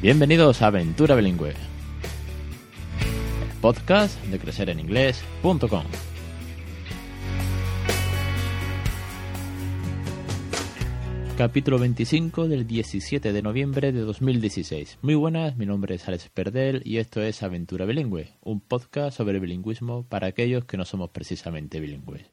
Bienvenidos a Aventura Bilingüe, el podcast de crecereninglés.com. Capítulo 25 del 17 de noviembre de 2016. Muy buenas, mi nombre es Alex Perdel y esto es Aventura Bilingüe, un podcast sobre bilingüismo para aquellos que no somos precisamente bilingües.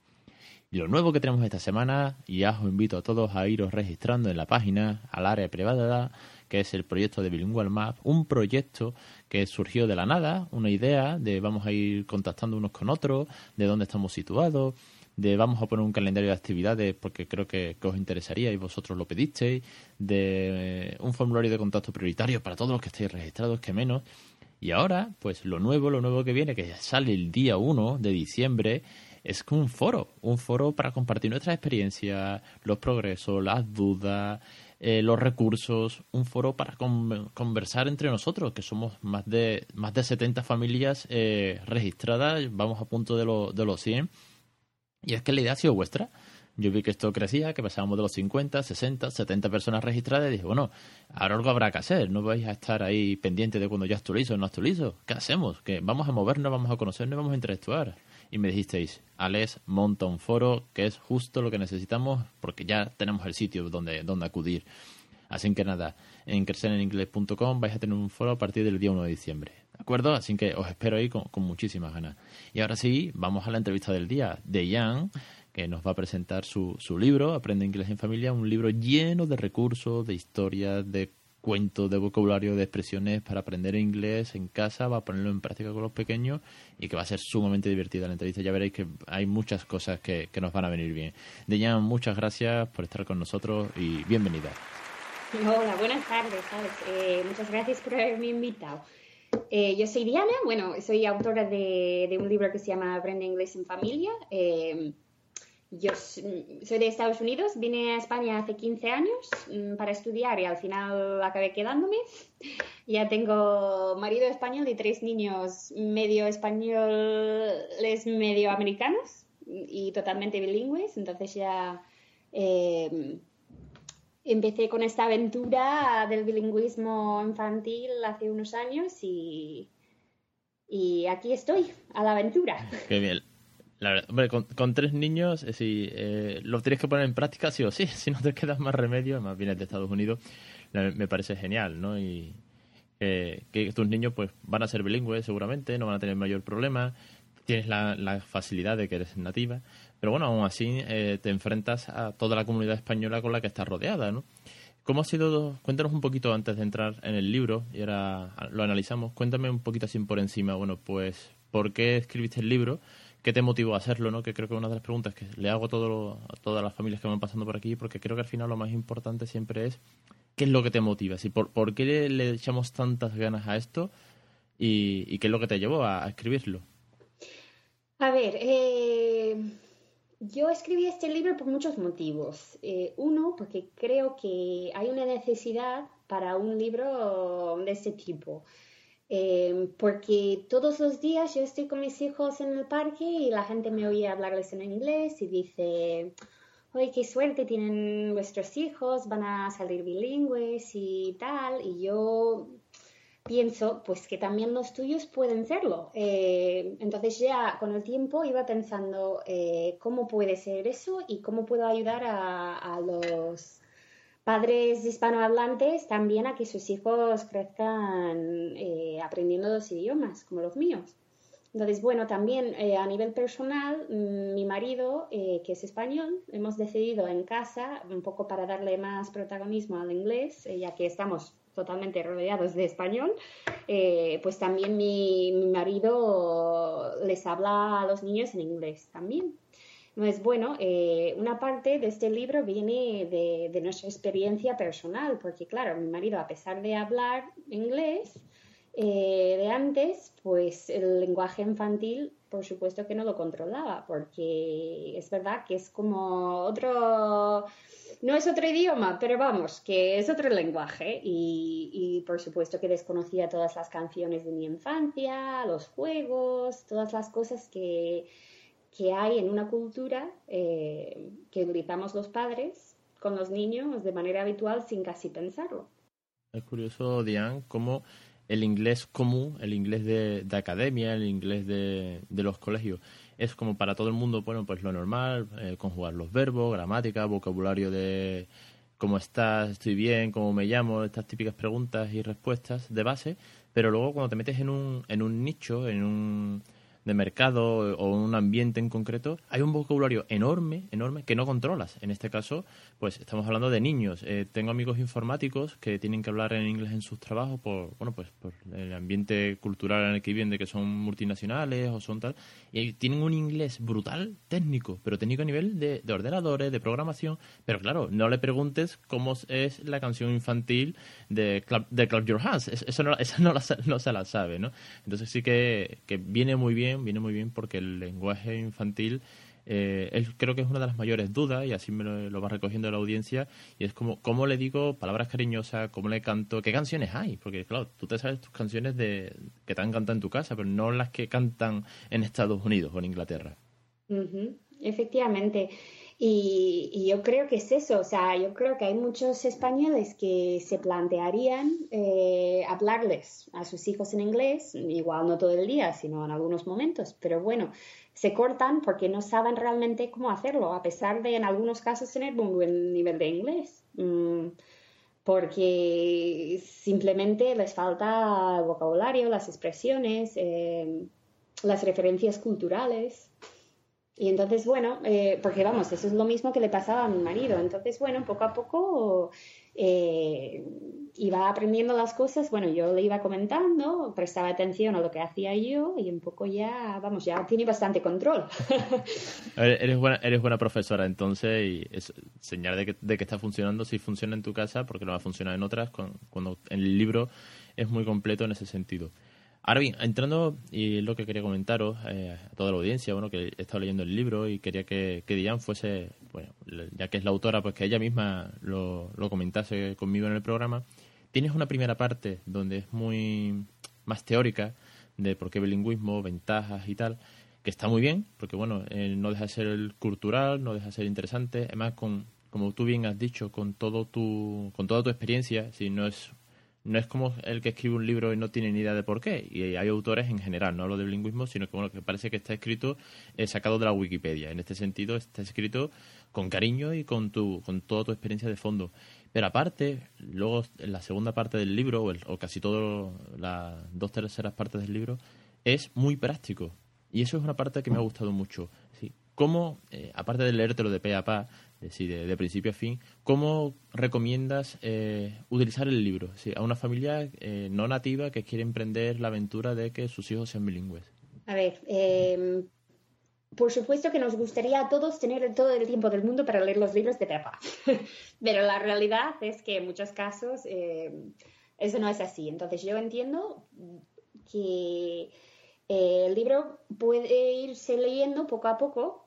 Y lo nuevo que tenemos esta semana, y ya os invito a todos a iros registrando en la página, al área privada, que es el proyecto de Bilingual Map, un proyecto que surgió de la nada, una idea de vamos a ir contactando unos con otros, de dónde estamos situados, de vamos a poner un calendario de actividades porque creo que, os interesaría y vosotros lo pedisteis, de eh, un formulario de contacto prioritario para todos los que estéis registrados, que menos. Y ahora, pues lo nuevo, lo nuevo que viene, que sale el día 1 de diciembre, es un foro, un foro para compartir nuestra experiencia, los progresos, las dudas, eh, los recursos, un foro para conversar entre nosotros, que somos más de más de 70 familias eh, registradas, vamos a punto de, de los 100 y es que la idea ha sido vuestra. Yo vi que esto crecía, que pasábamos de los 50, 60, 70 personas registradas y dije, bueno, ahora algo habrá que hacer. No vais a estar ahí pendientes de cuando ya actualizo o no actualizo. ¿Qué hacemos? Que vamos a movernos, vamos a conocernos, vamos a interactuar. Y me dijisteis, Alex, monta un foro, que es justo lo que necesitamos porque ya tenemos el sitio donde, donde acudir. Así que nada, en crecereningles.com vais a tener un foro a partir del día 1 de diciembre. ¿De acuerdo? Así que os espero ahí con, muchísimas ganas. Y ahora sí, vamos a la entrevista del día de Jan, que nos va a presentar su, su libro, Aprende Inglés en Familia, un libro lleno de recursos, de historias, de cuentos, de vocabulario, de expresiones para aprender inglés en casa, va a ponerlo en práctica con los pequeños y que va a ser sumamente divertida la entrevista. Ya veréis que hay muchas cosas que, que nos van a venir bien. Dejan, muchas gracias por estar con nosotros y bienvenida. Hola, buenas tardes, eh, muchas gracias por haberme invitado. Eh, yo soy Diana, bueno, soy autora de, de, un libro que se llama Aprende Inglés en Familia. Eh, yo soy de Estados Unidos, vine a España hace 15 años mm, para estudiar y al final acabé quedándome. Ya tengo marido español y tres niños medio españoles, medio americanos y totalmente bilingües. Entonces ya eh, empecé con esta aventura del bilingüismo infantil hace unos años y, y aquí estoy, a la aventura. Qué bien. Hombre, con, tres niños, eh, si eh, lo tienes que poner en práctica, sí o sí, si no te quedas más remedio, más vienes de Estados Unidos, me parece genial, ¿no? Y que tus niños pues van a ser bilingües seguramente, no van a tener mayor problema, tienes la, la facilidad de que eres nativa pero bueno, aún así eh, te enfrentas a toda la comunidad española con la que estás rodeada, ¿no? ¿Cómo ha sido? Cuéntanos un poquito antes de entrar en el libro y ahora lo analizamos. Cuéntame un poquito así por encima, bueno, pues, ¿por qué escribiste el libro? ¿Qué te motivó a hacerlo, no? Que creo que una de las preguntas que le hago a, todo, a todas las familias que van pasando por aquí, porque creo que al final lo más importante siempre es qué es lo que te motiva, ¿sí? por, qué le, echamos tantas ganas a esto y, qué es lo que te llevó a, a escribirlo. A ver, eh yo escribí este libro por muchos motivos. Eh, uno, porque creo que hay una necesidad para un libro de este tipo. Eh, porque todos los días yo estoy con mis hijos en el parque y la gente me oye hablarles en inglés y dice, ¡ay, qué suerte tienen vuestros hijos! Van a salir bilingües y tal. Y yo pienso pues que también los tuyos pueden serlo. Eh, entonces ya con el tiempo iba pensando eh, cómo puede ser eso y cómo puedo ayudar a, los padres hispanohablantes también a que sus hijos crezcan eh, aprendiendo dos idiomas como los míos. Entonces, bueno, también a nivel personal, mm, mi marido, que es español, hemos decidido en casa, un poco para darle más protagonismo al inglés, ya que estamos totalmente rodeados de español, eh, pues también mi, marido les habla a los niños en inglés también. Es bueno, eh, una parte de este libro viene de, nuestra experiencia personal, porque claro, mi marido, a pesar de hablar inglés eh, de antes, pues el lenguaje infantil, por supuesto que no lo controlaba, porque es verdad que es como otro no es otro idioma, pero vamos, que es otro lenguaje. Y, por supuesto que desconocía todas las canciones de mi infancia, los juegos, todas las cosas que, hay en una cultura eh, que utilizamos los padres con los niños de manera habitual sin casi pensarlo. Es curioso, Diane, cómo el inglés común, el inglés de, academia, el inglés de, los colegios, es como para todo el mundo, bueno, pues lo normal, eh, conjugar los verbos, gramática, vocabulario de cómo estás, estoy bien, cómo me llamo, estas típicas preguntas y respuestas de base, pero luego cuando te metes en un, en un nicho, en un de mercado o un ambiente en concreto, hay un vocabulario enorme, enorme, que no controlas. En este caso, pues estamos hablando de niños. Eh, tengo amigos informáticos que tienen que hablar en inglés en sus trabajos por, bueno, pues por el ambiente cultural en el que viven, de que son multinacionales o son tal, y tienen un inglés brutal, técnico, pero técnico a nivel de, ordenadores, de programación, pero claro, no le preguntes cómo es la canción infantil de Clap, de Your Hands, eso, no, no, no se la sabe, ¿no? Entonces sí que, que viene muy bien viene muy bien porque el lenguaje infantil eh, creo que es una de las mayores dudas y así me lo, va recogiendo la audiencia y es como cómo le digo palabras cariñosas, cómo le canto, qué canciones hay, porque claro, tú te sabes tus canciones de que te han cantado en tu casa, pero no las que cantan en Estados Unidos o en Inglaterra. Efectivamente. Y, yo creo que es eso, o sea, yo creo que hay muchos españoles que se plantearían eh, hablarles a sus hijos en inglés, igual no todo el día, sino en algunos momentos, pero bueno, se cortan porque no saben realmente cómo hacerlo, a pesar de en algunos casos tener un buen nivel de inglés. Mm, porque simplemente les falta el vocabulario, las expresiones, eh, las referencias culturales. Y entonces, bueno, eh, porque vamos, eso es lo mismo que le pasaba a mi marido. Entonces, bueno, poco a poco eh, iba aprendiendo las cosas. Bueno, yo le iba comentando, prestaba atención a lo que hacía yo y un poco ya, vamos, ya tiene bastante control. eres, buena, eres buena profesora, entonces, y es señal de que, de que está funcionando. Si funciona en tu casa, porque no va a funcionar en otras, cuando, cuando el libro es muy completo en ese sentido. Ahora bien, entrando, y lo que quería comentaros eh, a toda la audiencia, bueno, que he estado leyendo el libro y quería que, que Diane fuese, bueno, ya que es la autora, pues que ella misma lo, lo comentase conmigo en el programa. Tienes una primera parte donde es muy más teórica de por qué bilingüismo, ventajas y tal, que está muy bien, porque bueno, eh, no deja de ser cultural, no deja de ser interesante, además con, como tú bien has dicho, con todo tu, con toda tu experiencia, si no es no es como el que escribe un libro y no tiene ni idea de por qué. Y hay autores en general, no hablo de bilingüismo, sino que bueno, que parece que está escrito eh, sacado de la Wikipedia. En este sentido, está escrito con cariño y con tu, con toda tu experiencia de fondo. Pero aparte, luego en la segunda parte del libro, o, casi todas las dos terceras partes del libro, es muy práctico. Y eso es una parte que me ha gustado mucho. ¿Sí? ¿Cómo, eh, aparte de leértelo de pe a pa, de, principio a fin, ¿cómo recomiendas eh, utilizar el libro a una familia eh, no nativa que quiere emprender la aventura de que sus hijos sean bilingües? A ver, em, por supuesto que nos gustaría a todos tener todo el tiempo del mundo para leer los libros de Pepa, pero la realidad es que en muchos casos em, eso no es así. Entonces yo entiendo que eh, el libro puede irse leyendo poco a poco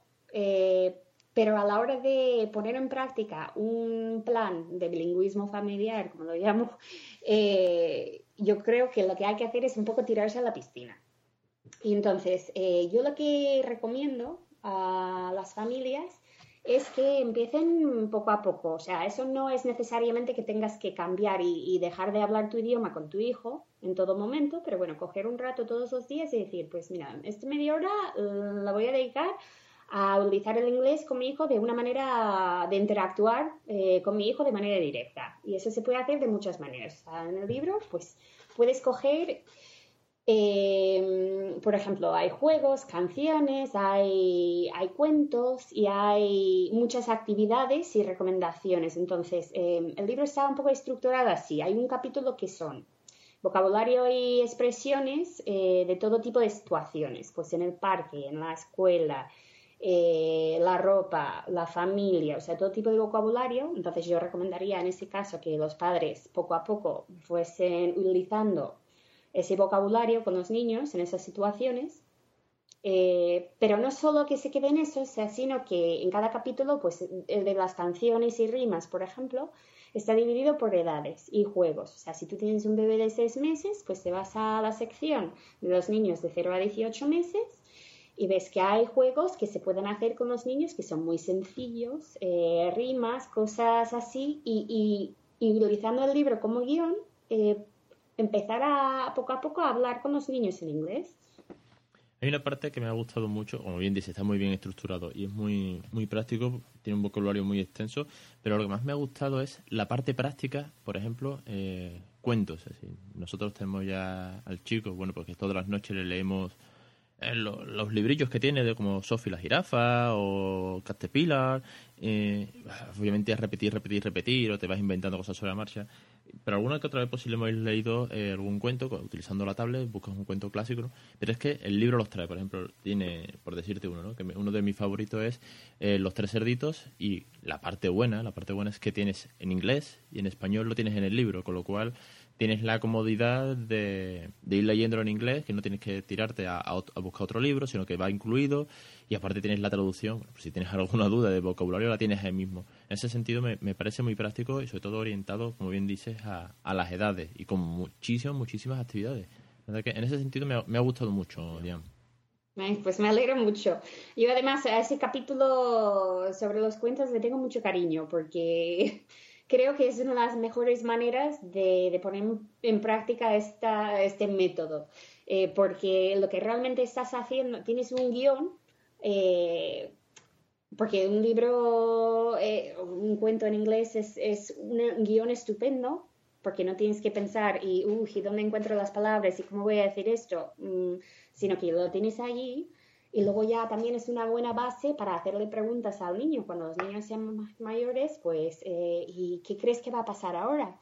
pero a la hora de poner en práctica un plan de bilingüismo familiar, como lo llamo, eh, yo creo que lo que hay que hacer es un poco tirarse a la piscina. Y entonces, eh, yo lo que recomiendo a las familias es que empiecen poco a poco. O sea, eso no es necesariamente que tengas que cambiar y, y, dejar de hablar tu idioma con tu hijo en todo momento, pero bueno, coger un rato todos los días y decir, pues mira, esta media hora eh, la voy a dedicar a utilizar el inglés con mi hijo de una manera de interactuar eh, con mi hijo de manera directa. Y eso se puede hacer de muchas maneras. en el libro, pues puedes coger, eh, por ejemplo, hay juegos, canciones, hay, hay, cuentos y hay muchas actividades y recomendaciones. Entonces, eh, el libro está un poco estructurado así. Hay un capítulo que son vocabulario y expresiones de todo tipo de situaciones, pues en el parque, en la escuela, eh, la ropa, la familia, o sea, todo tipo de vocabulario. Entonces yo recomendaría en ese caso que los padres poco a poco fuesen utilizando ese vocabulario con los niños en esas situaciones. Eh, pero no solo que se quede en eso, sino que en cada capítulo, pues el de las canciones y rimas, por ejemplo, está dividido por edades y juegos. O sea, si tú tienes un bebé de 6 meses, pues te vas a la sección de los niños de 0 a 18 meses y ves que hay juegos que se pueden hacer con los niños que son muy sencillos, eh, rimas, cosas así, y, y, utilizando el libro como guion, eh, empezar a poco a poco a hablar con los niños en inglés. Hay una parte que me ha gustado mucho, como bien dice, está muy bien estructurado y es muy, muy práctico, tiene un vocabulario muy extenso, pero lo que más me ha gustado es la parte práctica, por ejemplo, eh, cuentos. nosotros tenemos ya al chico, bueno, porque todas las noches le leemos eh, los librillos que tiene, de como Sophie la jirafa o Caterpillar. Eh, obviamente es repetir, repetir, repetir, o te vas inventando cosas sobre la marcha. Pero alguna que otra vez pues sí le hemos leído eh, algún cuento, utilizando la tablet, buscas un cuento clásico, pero es que el libro los trae. Por ejemplo, tiene, por decirte uno, ¿no? que uno de mis favoritos es Los tres cerditos y la parte buena, la parte buena es que tienes en inglés y en español lo tienes en el libro, con lo cual tienes la comodidad de, ir leyéndolo en inglés, que no tienes que tirarte a, buscar otro libro, sino que va incluido y aparte tienes la traducción. si tienes alguna duda de vocabulario, la tienes ahí mismo. En ese sentido me, parece muy práctico y sobre todo orientado, como bien dices, a, las edades y con muchísimas, muchísimas actividades. En ese sentido me ha, gustado mucho, Diane. Pues me alegro mucho. Yo además a ese capítulo sobre los cuentos le tengo mucho cariño porque creo que es una de las mejores maneras de, poner en práctica esta, este método, eh, porque lo que realmente estás haciendo, tienes un guion, eh, porque un libro, eh, un cuento en inglés es, un guion estupendo, porque no tienes que pensar y, uy, ¿dónde encuentro las palabras y cómo voy a decir esto? Mm, sino que lo tienes allí y luego ya también es una buena base para hacerle preguntas al niño cuando los niños sean mayores, pues, eh, ¿y qué crees que va a pasar ahora?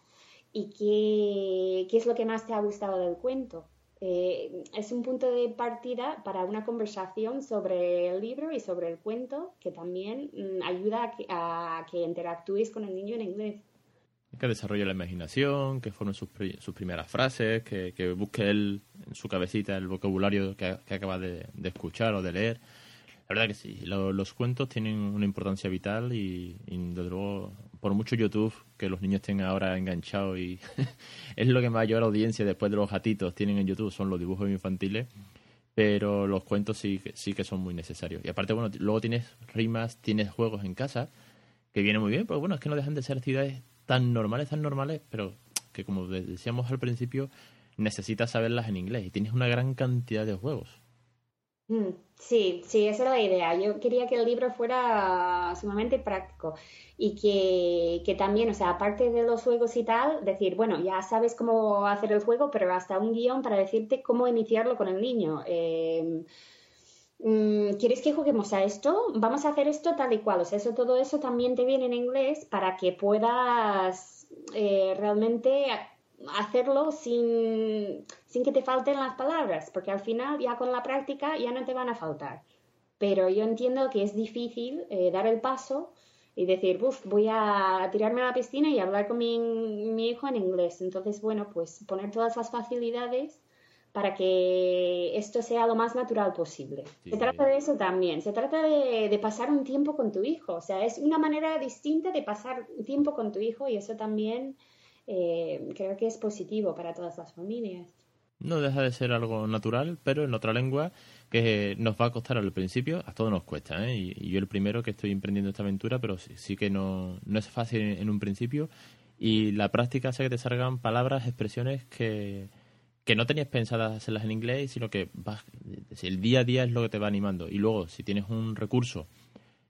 ¿Y qué, qué es lo que más te ha gustado del cuento? Eh, es un punto de partida para una conversación sobre el libro y sobre el cuento que también mm, ayuda a que, a que interactúes con el niño en inglés que desarrolle la imaginación, que forme sus, sus primeras frases, que, que, busque él en su cabecita el vocabulario que, acaba de, escuchar o de leer. La verdad que sí, los cuentos tienen una importancia vital y, desde luego, por mucho YouTube que los niños tengan ahora enganchados y es lo que mayor audiencia después de los gatitos tienen en YouTube, son los dibujos infantiles, pero los cuentos sí, sí que son muy necesarios. Y aparte, bueno, luego tienes rimas, tienes juegos en casa, que viene muy bien, pero bueno, es que no dejan de ser actividades tan normales, tan normales, pero que como decíamos al principio, necesitas saberlas en inglés y tienes una gran cantidad de juegos. Mm, sí, sí, esa era la idea. Yo quería que el libro fuera sumamente práctico y que, que, también, o sea, aparte de los juegos y tal, decir, bueno, ya sabes cómo hacer el juego, pero hasta un guion para decirte cómo iniciarlo con el niño. Eh, ¿quieres que juguemos a esto? Vamos a hacer esto tal y cual. O sea, eso, todo eso también te viene en inglés para que puedas eh, realmente hacerlo sin, sin que te falten las palabras, porque al final ya con la práctica ya no te van a faltar. Pero yo entiendo que es difícil eh, dar el paso y decir, Buf, voy a tirarme a la piscina y hablar con mi, mi hijo en inglés. Entonces, bueno, pues poner todas las facilidades para que esto sea lo más natural posible. Se trata de eso también, se trata de, pasar un tiempo con tu hijo, o sea, es una manera distinta de pasar tiempo con tu hijo y eso también eh, creo que es positivo para todas las familias. No deja de ser algo natural, pero en otra lengua que nos va a costar al principio, a todos nos cuesta, ¿eh? y, yo el primero que estoy emprendiendo esta aventura, pero sí, sí que no, no es fácil en un principio y la práctica hace que te salgan palabras, expresiones que que no tenías pensadas hacerlas en inglés, sino que vas, el día a día es lo que te va animando. Y luego, si tienes un recurso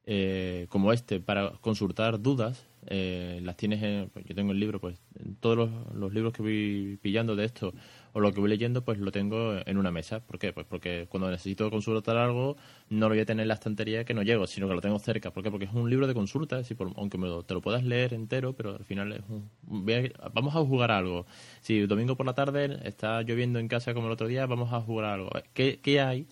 eh, como este para consultar dudas, eh, las tienes en, pues yo tengo el libro, pues todos los, los, libros que voy pillando de esto o lo que voy leyendo, pues lo tengo en una mesa. ¿Por qué? Pues porque cuando necesito consultar algo, no lo voy a tener en la estantería que no llego, sino que lo tengo cerca. ¿Por qué? Porque es un libro de consulta, aunque te lo puedas leer entero, pero al final es un... vamos a jugar algo. Si domingo por la tarde está lloviendo en casa como el otro día, vamos a jugar algo. ¿Qué, qué hay?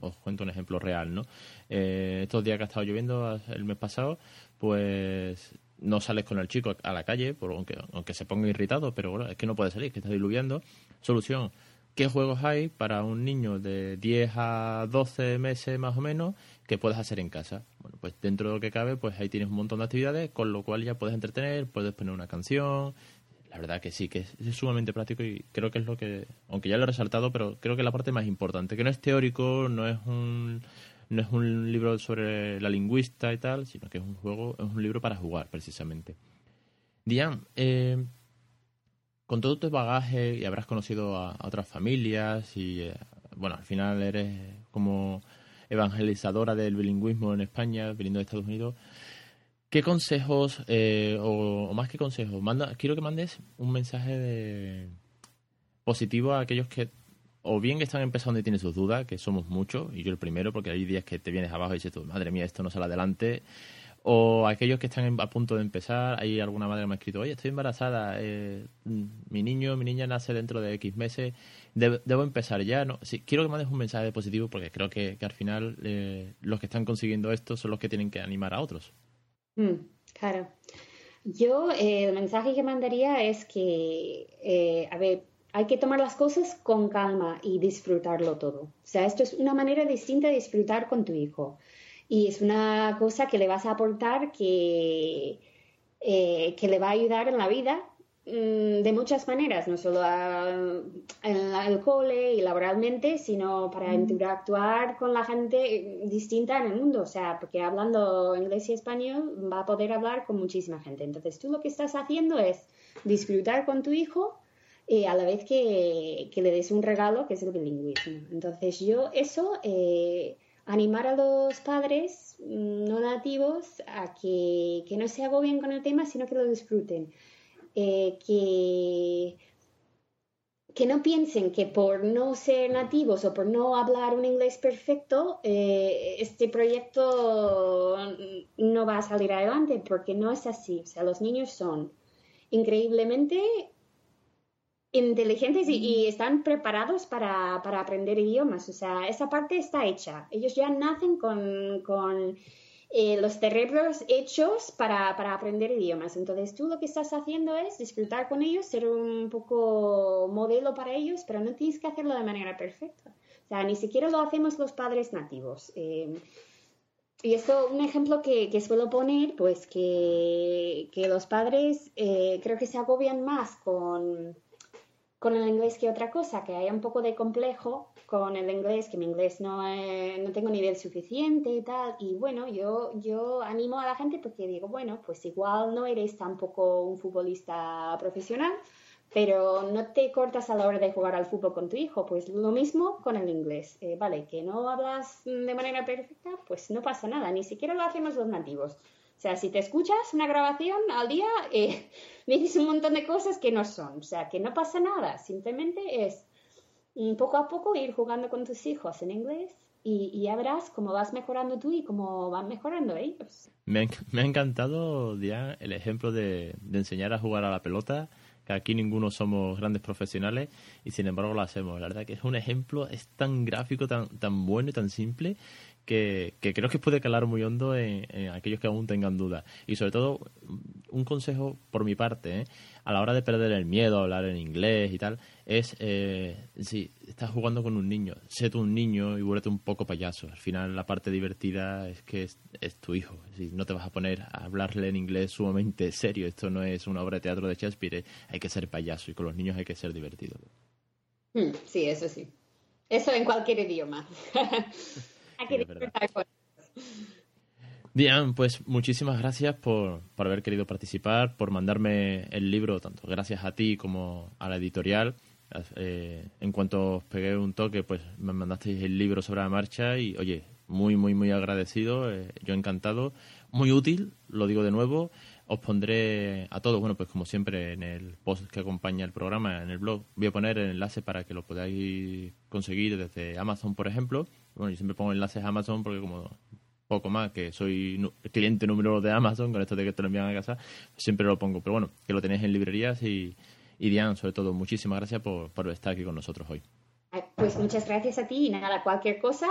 Os cuento un ejemplo real, ¿no? Eh, estos días que ha estado lloviendo el mes pasado, pues no sales con el chico a la calle, por, aunque, aunque se ponga irritado, pero bueno, es que no puede salir, que está diluviando. Solución, ¿qué juegos hay para un niño de 10 a 12 meses más o menos que puedes hacer en casa? Bueno, pues dentro de lo que cabe, pues ahí tienes un montón de actividades, con lo cual ya puedes entretener, puedes poner una canción. La verdad que sí, que es, es sumamente práctico y creo que es lo que, aunque ya lo he resaltado, pero creo que es la parte más importante, que no es teórico, no es un no es un libro sobre la lingüista y tal, sino que es un juego, es un libro para jugar precisamente. Diane, eh, con todo tu bagaje y habrás conocido a, otras familias y, eh, bueno, al final eres como evangelizadora del bilingüismo en España, viniendo de Estados Unidos. ¿Qué consejos, eh, o, más que consejos, manda, quiero que mandes un mensaje de positivo a aquellos que o bien que están empezando y tienen sus dudas, que somos muchos, y yo el primero, porque hay días que te vienes abajo y dices tú, madre mía, esto no sale adelante, o aquellos que están a punto de empezar, hay alguna madre que me ha escrito, oye, estoy embarazada, eh, mi niño, mi niña nace dentro de X meses, debo, empezar ya. No, sí, quiero que mandes un mensaje positivo porque creo que, al final eh, los que están consiguiendo esto son los que tienen que animar a otros. Mm, claro. Yo eh, el mensaje que mandaría es que, a ver, hay que tomar las cosas con calma y disfrutarlo todo. O sea, esto es una manera distinta de disfrutar con tu hijo. Y es una cosa que le vas a aportar que, eh, que le va a ayudar en la vida mm, de muchas maneras, no solo en el cole y laboralmente, sino para mm. interactuar con la gente distinta en el mundo. O sea, porque hablando inglés y español va a poder hablar con muchísima gente. Entonces, tú lo que estás haciendo es disfrutar con tu hijo eh, a la vez que, le des un regalo que es el bilingüismo. Entonces yo eso, eh, animar a los padres mm, no nativos a que, no se agobien con el tema, sino que lo disfruten. Eh, que, que no piensen que por no ser nativos o por no hablar un inglés perfecto, este proyecto no va a salir adelante, porque no es así. O sea, los niños son increíblemente inteligentes y, están preparados para, aprender idiomas. O sea, esa parte está hecha. Ellos ya nacen con, eh, los cerebros hechos para, aprender idiomas. Entonces tú lo que estás haciendo es disfrutar con ellos, ser un poco modelo para ellos, pero no tienes que hacerlo de manera perfecta. O sea, ni siquiera lo hacemos los padres nativos. Eh, y esto, un ejemplo que, suelo poner, pues que, los padres eh, creo que se agobian más con, con el inglés que otra cosa, que haya un poco de complejo con el inglés, que mi inglés no, no tengo nivel suficiente y tal. Y bueno, yo, yo animo a la gente porque digo, bueno, pues igual no eres tampoco un futbolista profesional, pero no te cortas a la hora de jugar al fútbol con tu hijo. Pues lo mismo con el inglés. Eh, vale, que no hablas de manera perfecta, pues no pasa nada, ni siquiera lo hacemos los nativos. O sea, si te escuchas una grabación al día, eh, dices un montón de cosas que no son. O sea, que no pasa nada. Simplemente es poco a poco ir jugando con tus hijos en inglés y, ya verás cómo vas mejorando tú y cómo van mejorando ellos. Me, ha encantado, Diane, el ejemplo de, de enseñar a jugar a la pelota que aquí ninguno somos grandes profesionales y sin embargo lo hacemos. La verdad que es un ejemplo, es tan gráfico, tan, tan bueno y tan simple que, creo que puede calar muy hondo en, aquellos que aún tengan dudas. Y sobre todo, un consejo por mi parte, ¿eh? a la hora de perder el miedo a hablar en inglés y tal, es, eh, si estás jugando con un niño, sé tú un niño y vuélvete un poco payaso. Al final la parte divertida es que es, tu hijo. Si no te vas a poner a hablarle en inglés sumamente serio. Esto no es una obra de teatro de Shakespeare. Hay que ser payaso y con los niños hay que ser divertido. Hmm, sí, eso sí. Eso en cualquier idioma. Diane, pues muchísimas gracias por, haber querido participar, por mandarme el libro, tanto gracias a ti como a la editorial. Eh, en cuanto os pegué un toque, pues me mandasteis el libro sobre la marcha y, oye, muy, muy, muy agradecido, eh, yo encantado, muy útil, lo digo de nuevo. Os pondré a todos, bueno, pues como siempre en el post que acompaña el programa, en el blog, voy a poner el enlace para que lo podáis conseguir desde Amazon, por ejemplo bueno, yo siempre pongo enlaces a Amazon porque como poco más, que soy cliente número de Amazon, con esto de que te lo envían a casa, siempre lo pongo. Pero bueno, que lo tenéis en librerías y, y Diane, sobre todo, muchísimas gracias por, por estar aquí con nosotros hoy. Pues muchas gracias a ti y nada, cualquier cosa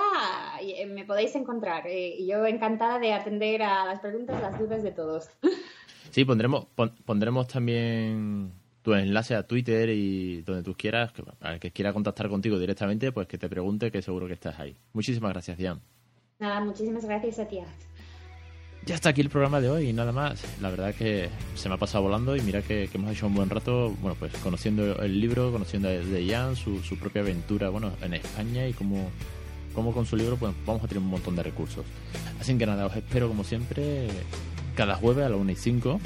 eh, me podéis encontrar. Eh, yo encantada de atender a las preguntas, las dudas de todos. Sí, pondremos, pondremos también tu enlace a Twitter y donde tú quieras, que, al que quiera contactar contigo directamente, pues que te pregunte, que seguro que estás ahí. Muchísimas gracias, Diane. Nada, muchísimas gracias a ti. Ya está aquí el programa de hoy y nada más. La verdad es que se me ha pasado volando y mira que, hemos hecho un buen rato, bueno, pues conociendo el libro, conociendo de Jan, su, propia aventura, bueno, en España y cómo, cómo con su libro pues vamos a tener un montón de recursos. Así que nada, os espero como siempre cada jueves a las 1 y 5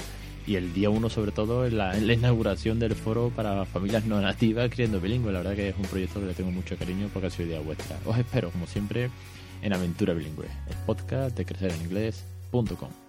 y el día uno sobre todo en la, inauguración del foro para familias no nativas criando bilingüe. La verdad que es un proyecto que le tengo mucho cariño porque ha sido idea vuestra. Os espero, como siempre, en Aventura Bilingüe, el podcast de crecereninglés.com.